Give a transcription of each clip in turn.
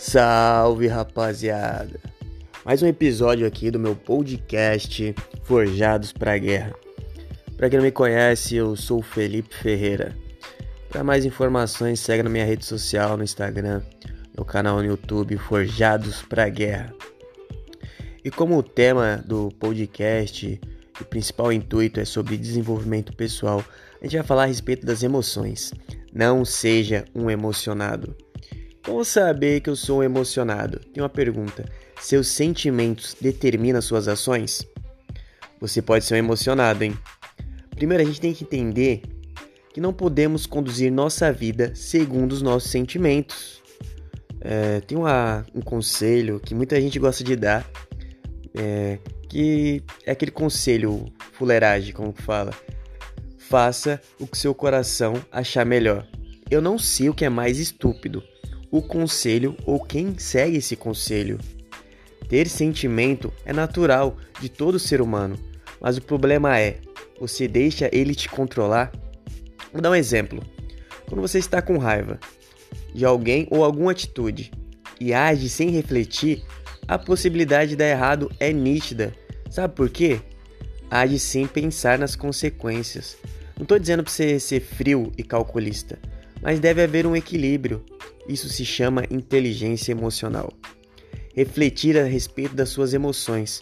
Salve rapaziada! Mais um episódio aqui do meu podcast Forjados pra Guerra. Para quem não me conhece, eu sou Felipe Ferreira. Para mais informações, segue na minha rede social, no Instagram, no canal no YouTube Forjados pra Guerra. E como o tema do podcast, o principal intuito é sobre desenvolvimento pessoal, a gente vai falar a respeito das emoções. Não seja um emocionado. Como saber que eu sou emocionado? Tem uma pergunta. Seus sentimentos determinam suas ações? Você pode ser um emocionado, hein? Primeiro, a gente tem que entender que não podemos conduzir nossa vida segundo os nossos sentimentos. É, tem uma, um conselho que muita gente gosta de dar, é, que é aquele conselho fuleiragem, como fala. Faça o que seu coração achar melhor. Eu não sei o que é mais estúpido o conselho ou quem segue esse conselho. Ter sentimento é natural de todo ser humano, mas o problema é: você deixa ele te controlar? Vou dar um exemplo. Quando você está com raiva de alguém ou alguma atitude e age sem refletir, a possibilidade de dar errado é nítida. Sabe por quê? Age sem pensar nas consequências. Não estou dizendo para você ser frio e calculista, mas deve haver um equilíbrio. Isso se chama inteligência emocional. Refletir a respeito das suas emoções.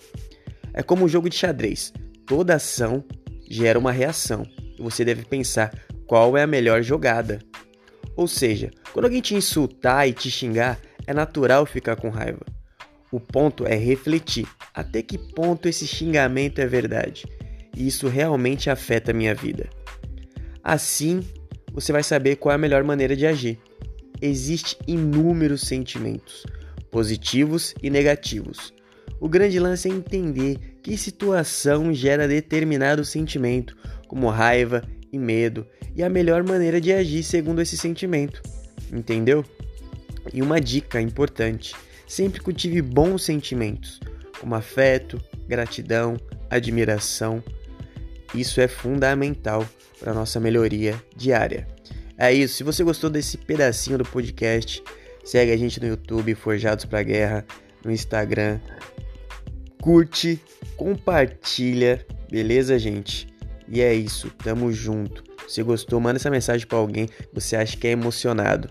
É como um jogo de xadrez. Toda ação gera uma reação você deve pensar qual é a melhor jogada. Ou seja, quando alguém te insultar e te xingar, é natural ficar com raiva. O ponto é refletir até que ponto esse xingamento é verdade e isso realmente afeta a minha vida. Assim, você vai saber qual é a melhor maneira de agir existem inúmeros sentimentos, positivos e negativos. O grande lance é entender que situação gera determinado sentimento, como raiva e medo, e a melhor maneira de agir segundo esse sentimento. Entendeu? E uma dica importante: sempre cultive bons sentimentos, como afeto, gratidão, admiração. Isso é fundamental para nossa melhoria diária. É isso. Se você gostou desse pedacinho do podcast, segue a gente no YouTube, Forjados pra Guerra, no Instagram. Curte, compartilha, beleza, gente? E é isso. Tamo junto. Se gostou, manda essa mensagem para alguém que você acha que é emocionado.